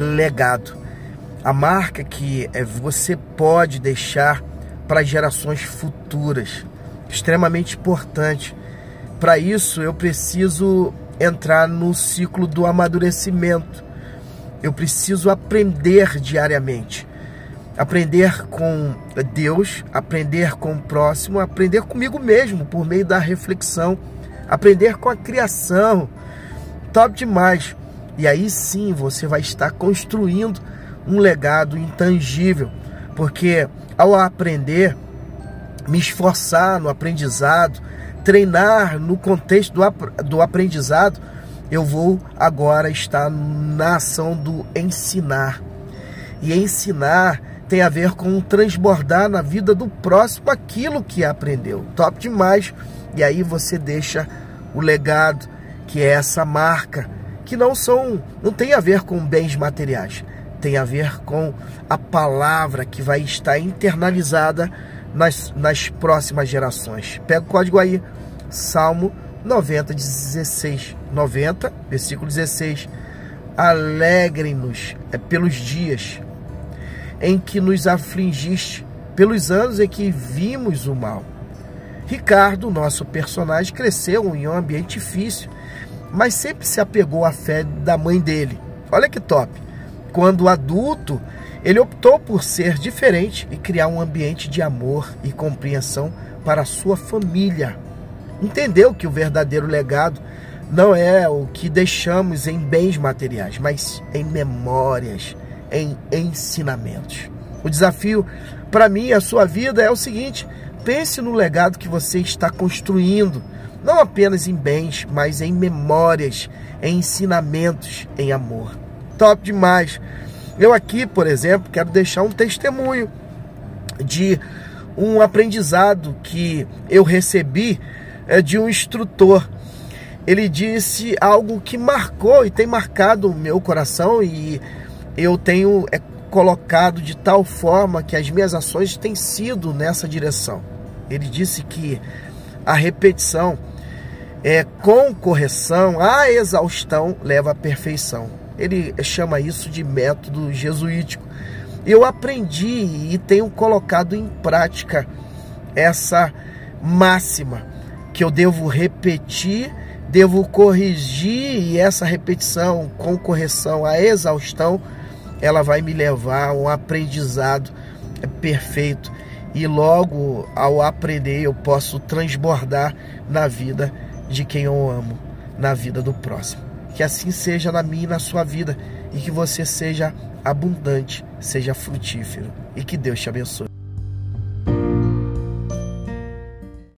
legado. A marca que é, você pode deixar para gerações futuras. Extremamente importante. Para isso, eu preciso entrar no ciclo do amadurecimento. Eu preciso aprender diariamente. Aprender com Deus, aprender com o próximo, aprender comigo mesmo por meio da reflexão, aprender com a criação. Top demais. E aí sim você vai estar construindo um legado intangível, porque ao aprender, me esforçar no aprendizado, treinar no contexto do, do aprendizado, eu vou agora estar na ação do ensinar. E ensinar tem a ver com transbordar na vida do próximo aquilo que aprendeu. Top demais. E aí você deixa o legado, que é essa marca que não são, não tem a ver com bens materiais, tem a ver com a palavra que vai estar internalizada nas, nas próximas gerações. Pega o código aí, Salmo 90, 16, 90, versículo 16. Alegrem-nos é, pelos dias em que nos afligiste, pelos anos em que vimos o mal. Ricardo, nosso personagem, cresceu em um ambiente difícil mas sempre se apegou à fé da mãe dele. Olha que top. Quando adulto, ele optou por ser diferente e criar um ambiente de amor e compreensão para a sua família. Entendeu que o verdadeiro legado não é o que deixamos em bens materiais, mas em memórias, em ensinamentos. O desafio para mim a sua vida é o seguinte: pense no legado que você está construindo não apenas em bens, mas em memórias, em ensinamentos, em amor. Top demais. Eu aqui, por exemplo, quero deixar um testemunho de um aprendizado que eu recebi é, de um instrutor. Ele disse algo que marcou e tem marcado o meu coração e eu tenho é, colocado de tal forma que as minhas ações têm sido nessa direção. Ele disse que a repetição é, com correção, a exaustão leva à perfeição. Ele chama isso de método jesuítico. Eu aprendi e tenho colocado em prática essa máxima que eu devo repetir, devo corrigir e essa repetição com correção a exaustão, ela vai me levar a um aprendizado perfeito e logo ao aprender eu posso transbordar na vida de quem eu amo na vida do próximo. Que assim seja na minha e na sua vida e que você seja abundante, seja frutífero e que Deus te abençoe.